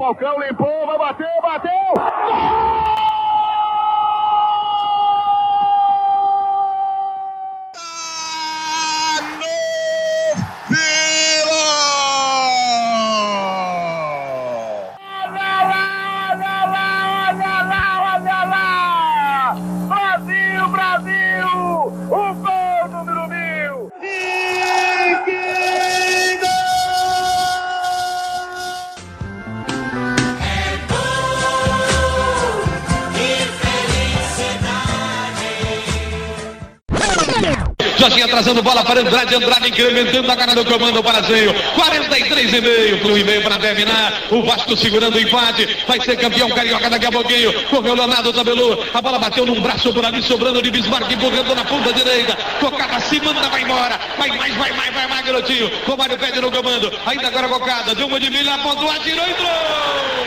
Falcão limpou, vai bater, bateu! Gol! Jorginho atrasando bola para Andrade, Andrade incrementando a cara do comando para Zenho. 43 e meio, um e meio para terminar. O Vasco segurando o empate. Vai ser campeão carioca daqui a pouquinho. Correu Leonardo Tabelu. A bola bateu num braço por ali, sobrando de Bismarck, empurrando na ponta direita. Tocada se manda, vai embora. Vai mais, vai mais, vai mais, garotinho. Romário pede no comando. Ainda agora cocada. Deu uma de milha, apontou, atirou, entrou.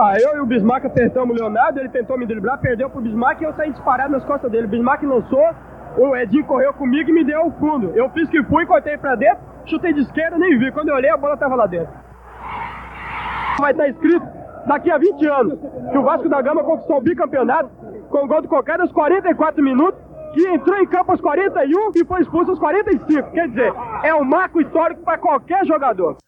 Ah, eu e o Bismarck acertamos o Leonardo, ele tentou me driblar, perdeu pro Bismarck e eu saí disparado nas costas dele. O Bismarck lançou, o Edinho correu comigo e me deu o fundo. Eu fiz que fui, cortei pra dentro, chutei de esquerda, nem vi. Quando eu olhei, a bola tava lá dentro. Vai estar escrito daqui a 20 anos que o Vasco da Gama conquistou o bicampeonato com o gol do Cocada aos 44 minutos, que entrou em campo aos 41 e foi expulso aos 45. Quer dizer, é um marco histórico para qualquer jogador.